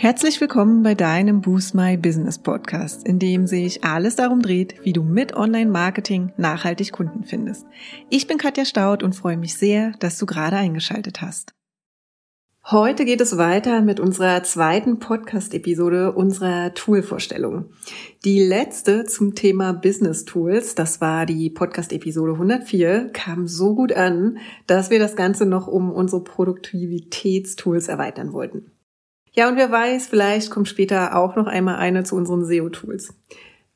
Herzlich willkommen bei deinem Boost My Business Podcast, in dem sich alles darum dreht, wie du mit Online-Marketing nachhaltig Kunden findest. Ich bin Katja Staud und freue mich sehr, dass du gerade eingeschaltet hast. Heute geht es weiter mit unserer zweiten Podcast-Episode unserer Tool-Vorstellung. Die letzte zum Thema Business Tools, das war die Podcast-Episode 104, kam so gut an, dass wir das Ganze noch um unsere Produktivitätstools erweitern wollten. Ja, und wer weiß, vielleicht kommt später auch noch einmal eine zu unseren SEO-Tools.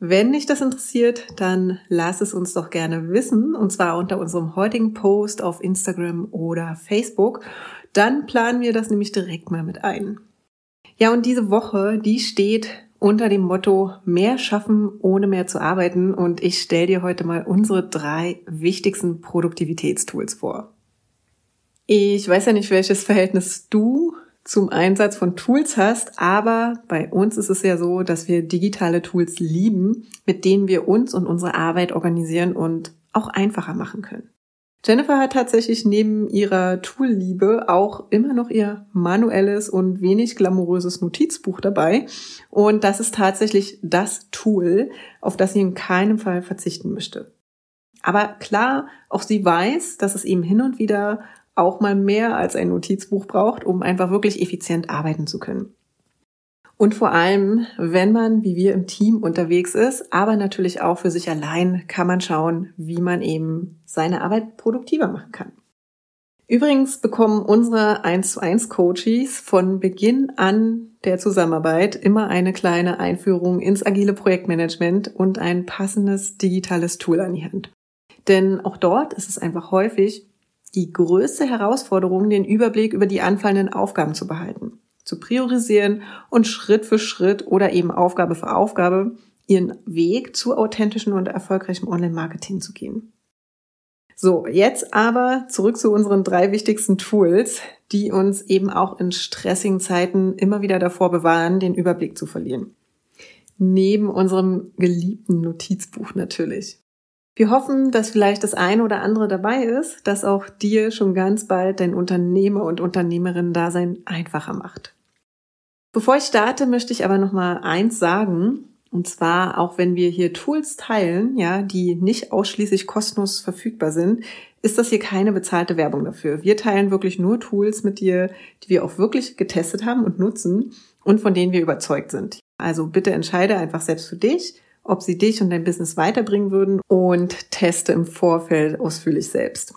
Wenn dich das interessiert, dann lass es uns doch gerne wissen, und zwar unter unserem heutigen Post auf Instagram oder Facebook. Dann planen wir das nämlich direkt mal mit ein. Ja, und diese Woche, die steht unter dem Motto mehr schaffen, ohne mehr zu arbeiten. Und ich stelle dir heute mal unsere drei wichtigsten Produktivitätstools vor. Ich weiß ja nicht, welches Verhältnis du zum Einsatz von Tools hast, aber bei uns ist es ja so, dass wir digitale Tools lieben, mit denen wir uns und unsere Arbeit organisieren und auch einfacher machen können. Jennifer hat tatsächlich neben ihrer Tool-Liebe auch immer noch ihr manuelles und wenig glamouröses Notizbuch dabei. Und das ist tatsächlich das Tool, auf das sie in keinem Fall verzichten möchte. Aber klar, auch sie weiß, dass es eben hin und wieder auch mal mehr als ein Notizbuch braucht, um einfach wirklich effizient arbeiten zu können. Und vor allem, wenn man wie wir im Team unterwegs ist, aber natürlich auch für sich allein, kann man schauen, wie man eben seine Arbeit produktiver machen kann. Übrigens bekommen unsere 1 zu 1 Coaches von Beginn an der Zusammenarbeit immer eine kleine Einführung ins agile Projektmanagement und ein passendes digitales Tool an die Hand. Denn auch dort ist es einfach häufig die größte Herausforderung, den Überblick über die anfallenden Aufgaben zu behalten, zu priorisieren und Schritt für Schritt oder eben Aufgabe für Aufgabe ihren Weg zu authentischen und erfolgreichem Online-Marketing zu gehen. So, jetzt aber zurück zu unseren drei wichtigsten Tools, die uns eben auch in stressigen Zeiten immer wieder davor bewahren, den Überblick zu verlieren. Neben unserem geliebten Notizbuch natürlich. Wir hoffen, dass vielleicht das eine oder andere dabei ist, das auch dir schon ganz bald dein Unternehmer- und Unternehmerinnen-Dasein einfacher macht. Bevor ich starte, möchte ich aber noch mal eins sagen. Und zwar, auch wenn wir hier Tools teilen, ja, die nicht ausschließlich kostenlos verfügbar sind, ist das hier keine bezahlte Werbung dafür. Wir teilen wirklich nur Tools mit dir, die wir auch wirklich getestet haben und nutzen und von denen wir überzeugt sind. Also bitte entscheide einfach selbst für dich, ob sie dich und dein Business weiterbringen würden und teste im Vorfeld ausführlich selbst.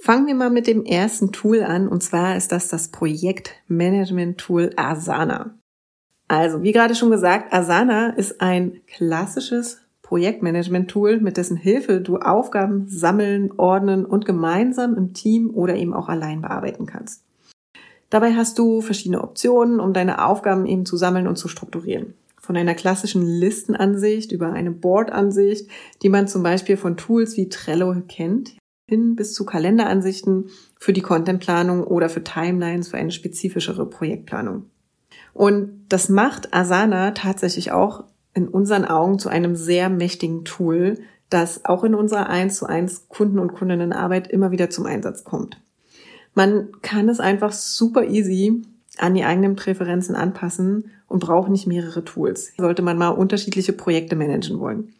Fangen wir mal mit dem ersten Tool an und zwar ist das das Projektmanagement-Tool Asana. Also, wie gerade schon gesagt, Asana ist ein klassisches Projektmanagement-Tool, mit dessen Hilfe du Aufgaben sammeln, ordnen und gemeinsam im Team oder eben auch allein bearbeiten kannst. Dabei hast du verschiedene Optionen, um deine Aufgaben eben zu sammeln und zu strukturieren von einer klassischen Listenansicht über eine Board-Ansicht, die man zum Beispiel von Tools wie Trello kennt, hin bis zu Kalenderansichten für die Contentplanung oder für Timelines für eine spezifischere Projektplanung. Und das macht Asana tatsächlich auch in unseren Augen zu einem sehr mächtigen Tool, das auch in unserer 1 zu 1 Kunden- und Kundinnenarbeit immer wieder zum Einsatz kommt. Man kann es einfach super easy an die eigenen Präferenzen anpassen und braucht nicht mehrere Tools. Sollte man mal unterschiedliche Projekte managen wollen.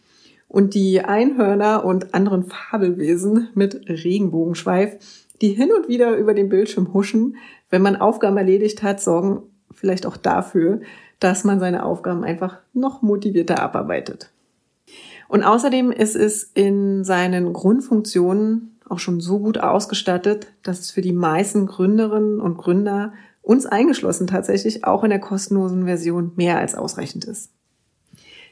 Und die Einhörner und anderen Fabelwesen mit Regenbogenschweif, die hin und wieder über den Bildschirm huschen, wenn man Aufgaben erledigt hat, sorgen vielleicht auch dafür, dass man seine Aufgaben einfach noch motivierter abarbeitet. Und außerdem ist es in seinen Grundfunktionen auch schon so gut ausgestattet, dass es für die meisten Gründerinnen und Gründer uns eingeschlossen tatsächlich auch in der kostenlosen Version mehr als ausreichend ist.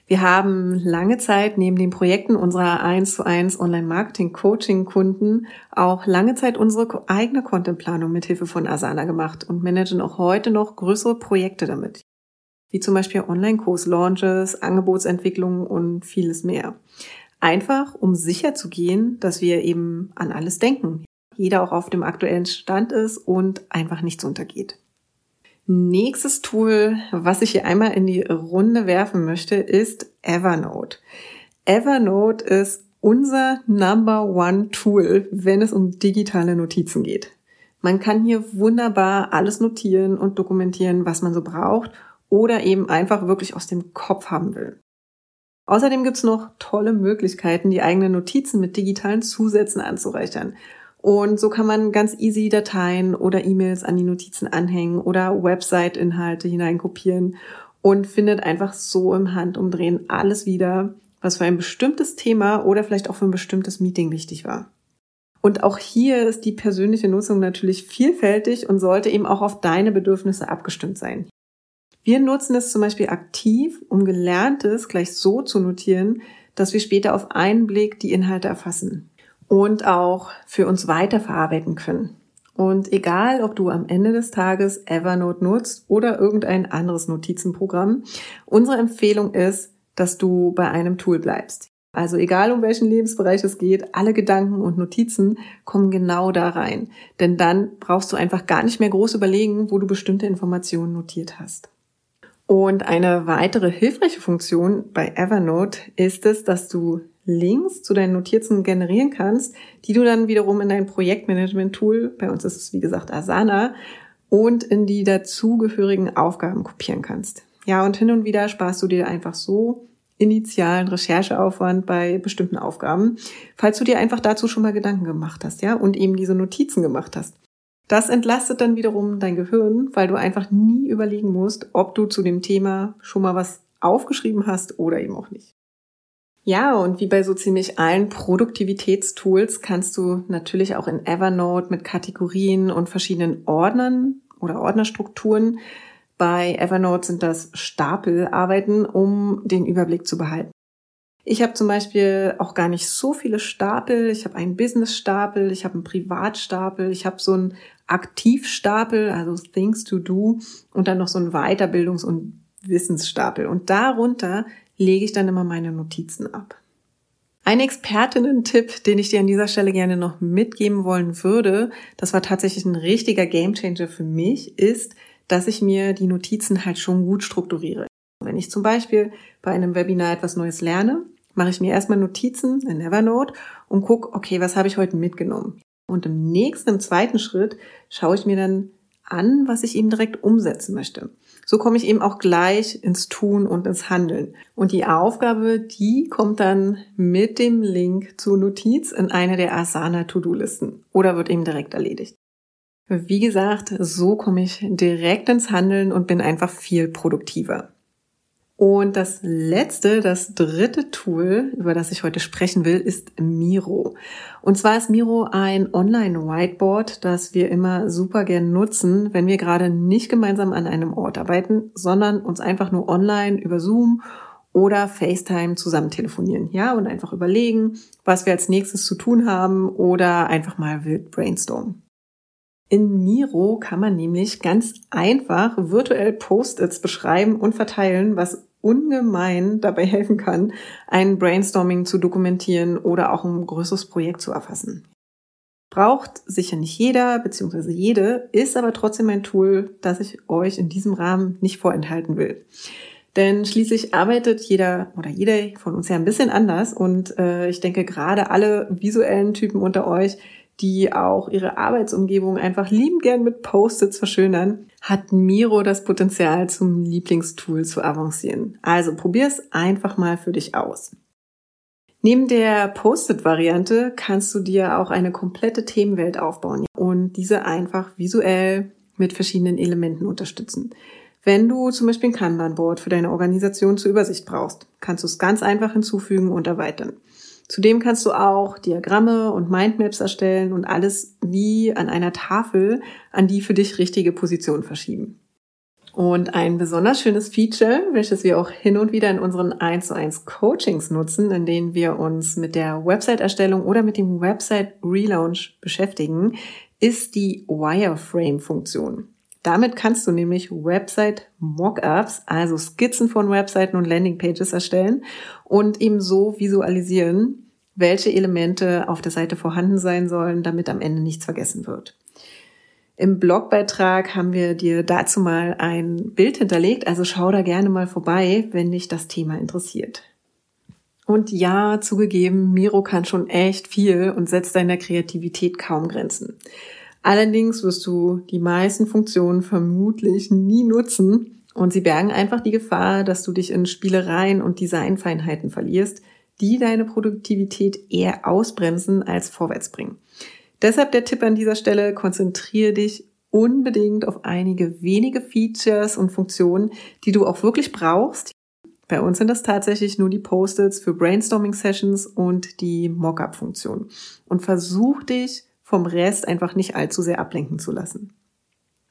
Wir haben lange Zeit neben den Projekten unserer 1 zu 1 Online-Marketing-Coaching-Kunden auch lange Zeit unsere eigene Contentplanung mit Hilfe von Asana gemacht und managen auch heute noch größere Projekte damit. Wie zum Beispiel Online-Kurs-Launches, Angebotsentwicklungen und vieles mehr. Einfach, um sicher zu gehen, dass wir eben an alles denken. Jeder auch auf dem aktuellen Stand ist und einfach nichts untergeht. Nächstes Tool, was ich hier einmal in die Runde werfen möchte, ist Evernote. Evernote ist unser Number One Tool, wenn es um digitale Notizen geht. Man kann hier wunderbar alles notieren und dokumentieren, was man so braucht oder eben einfach wirklich aus dem Kopf haben will. Außerdem gibt's noch tolle Möglichkeiten, die eigenen Notizen mit digitalen Zusätzen anzureichern. Und so kann man ganz easy Dateien oder E-Mails an die Notizen anhängen oder Website-Inhalte hineinkopieren und findet einfach so im Handumdrehen alles wieder, was für ein bestimmtes Thema oder vielleicht auch für ein bestimmtes Meeting wichtig war. Und auch hier ist die persönliche Nutzung natürlich vielfältig und sollte eben auch auf deine Bedürfnisse abgestimmt sein. Wir nutzen es zum Beispiel aktiv, um Gelerntes gleich so zu notieren, dass wir später auf einen Blick die Inhalte erfassen und auch für uns weiterverarbeiten können. Und egal, ob du am Ende des Tages Evernote nutzt oder irgendein anderes Notizenprogramm, unsere Empfehlung ist, dass du bei einem Tool bleibst. Also egal um welchen Lebensbereich es geht, alle Gedanken und Notizen kommen genau da rein. Denn dann brauchst du einfach gar nicht mehr groß überlegen, wo du bestimmte Informationen notiert hast. Und eine weitere hilfreiche Funktion bei Evernote ist es, dass du Links zu deinen Notizen generieren kannst, die du dann wiederum in dein Projektmanagement-Tool, bei uns ist es wie gesagt Asana, und in die dazugehörigen Aufgaben kopieren kannst. Ja, und hin und wieder sparst du dir einfach so initialen Rechercheaufwand bei bestimmten Aufgaben, falls du dir einfach dazu schon mal Gedanken gemacht hast, ja, und eben diese Notizen gemacht hast. Das entlastet dann wiederum dein Gehirn, weil du einfach nie überlegen musst, ob du zu dem Thema schon mal was aufgeschrieben hast oder eben auch nicht. Ja, und wie bei so ziemlich allen Produktivitätstools kannst du natürlich auch in Evernote mit Kategorien und verschiedenen Ordnern oder Ordnerstrukturen bei Evernote sind das Stapelarbeiten, um den Überblick zu behalten. Ich habe zum Beispiel auch gar nicht so viele Stapel. Ich habe einen Business-Stapel, ich habe einen Privatstapel, ich habe so einen Aktivstapel, also Things to Do und dann noch so einen Weiterbildungs- und Wissensstapel. Und darunter lege ich dann immer meine Notizen ab. Ein Expertinnen-Tipp, den ich dir an dieser Stelle gerne noch mitgeben wollen würde, das war tatsächlich ein richtiger Gamechanger für mich, ist, dass ich mir die Notizen halt schon gut strukturiere. Wenn ich zum Beispiel bei einem Webinar etwas Neues lerne, mache ich mir erstmal Notizen in Evernote und gucke, okay, was habe ich heute mitgenommen? Und im nächsten, im zweiten Schritt schaue ich mir dann an, was ich eben direkt umsetzen möchte. So komme ich eben auch gleich ins Tun und ins Handeln. Und die Aufgabe, die kommt dann mit dem Link zur Notiz in eine der Asana To-Do-Listen oder wird eben direkt erledigt. Wie gesagt, so komme ich direkt ins Handeln und bin einfach viel produktiver. Und das letzte, das dritte Tool, über das ich heute sprechen will, ist Miro. Und zwar ist Miro ein Online-Whiteboard, das wir immer super gern nutzen, wenn wir gerade nicht gemeinsam an einem Ort arbeiten, sondern uns einfach nur online über Zoom oder FaceTime zusammen telefonieren, ja, und einfach überlegen, was wir als nächstes zu tun haben oder einfach mal wild brainstormen. In Miro kann man nämlich ganz einfach virtuell Post-its beschreiben und verteilen, was ungemein dabei helfen kann, ein Brainstorming zu dokumentieren oder auch ein größeres Projekt zu erfassen. Braucht sicher nicht jeder bzw. jede, ist aber trotzdem ein Tool, das ich euch in diesem Rahmen nicht vorenthalten will. Denn schließlich arbeitet jeder oder jede von uns ja ein bisschen anders und äh, ich denke gerade alle visuellen Typen unter euch, die auch ihre Arbeitsumgebung einfach liebend gern mit Post-its verschönern, hat Miro das Potenzial zum Lieblingstool zu avancieren. Also probier es einfach mal für dich aus. Neben der Post-it-Variante kannst du dir auch eine komplette Themenwelt aufbauen und diese einfach visuell mit verschiedenen Elementen unterstützen. Wenn du zum Beispiel ein Kanban-Board für deine Organisation zur Übersicht brauchst, kannst du es ganz einfach hinzufügen und erweitern. Zudem kannst du auch Diagramme und Mindmaps erstellen und alles wie an einer Tafel an die für dich richtige Position verschieben. Und ein besonders schönes Feature, welches wir auch hin und wieder in unseren 1 zu 1 Coachings nutzen, in denen wir uns mit der Website-Erstellung oder mit dem Website-Relaunch beschäftigen, ist die Wireframe-Funktion. Damit kannst du nämlich Website-Mockups, also Skizzen von Webseiten und Landingpages erstellen und eben so visualisieren, welche Elemente auf der Seite vorhanden sein sollen, damit am Ende nichts vergessen wird. Im Blogbeitrag haben wir dir dazu mal ein Bild hinterlegt, also schau da gerne mal vorbei, wenn dich das Thema interessiert. Und ja, zugegeben, Miro kann schon echt viel und setzt deiner Kreativität kaum Grenzen. Allerdings wirst du die meisten Funktionen vermutlich nie nutzen und sie bergen einfach die Gefahr, dass du dich in Spielereien und Designfeinheiten verlierst, die deine Produktivität eher ausbremsen als vorwärts bringen. Deshalb der Tipp an dieser Stelle, konzentriere dich unbedingt auf einige wenige Features und Funktionen, die du auch wirklich brauchst. Bei uns sind das tatsächlich nur die Post-its für Brainstorming-Sessions und die Mockup-Funktion. Und versuch dich vom Rest einfach nicht allzu sehr ablenken zu lassen.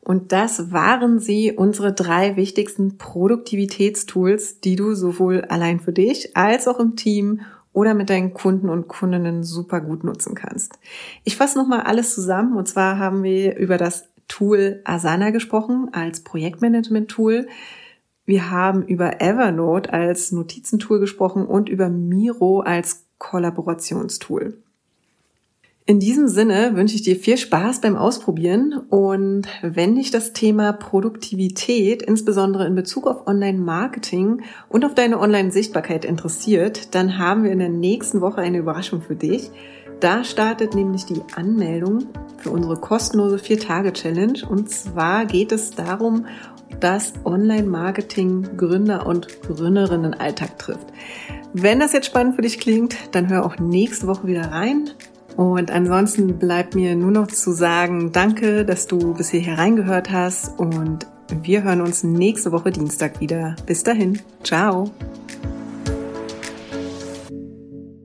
Und das waren sie, unsere drei wichtigsten Produktivitätstools, die du sowohl allein für dich als auch im Team oder mit deinen Kunden und Kundinnen super gut nutzen kannst. Ich fasse nochmal alles zusammen und zwar haben wir über das Tool Asana gesprochen als Projektmanagement-Tool. Wir haben über Evernote als Notizentool gesprochen und über Miro als Kollaborationstool. In diesem Sinne wünsche ich dir viel Spaß beim Ausprobieren und wenn dich das Thema Produktivität, insbesondere in Bezug auf Online-Marketing und auf deine Online-Sichtbarkeit interessiert, dann haben wir in der nächsten Woche eine Überraschung für dich. Da startet nämlich die Anmeldung für unsere kostenlose Vier-Tage-Challenge und zwar geht es darum, dass Online-Marketing Gründer und Gründerinnen Alltag trifft. Wenn das jetzt spannend für dich klingt, dann hör auch nächste Woche wieder rein. Und ansonsten bleibt mir nur noch zu sagen, danke, dass du bis hierher reingehört hast und wir hören uns nächste Woche Dienstag wieder. Bis dahin, ciao.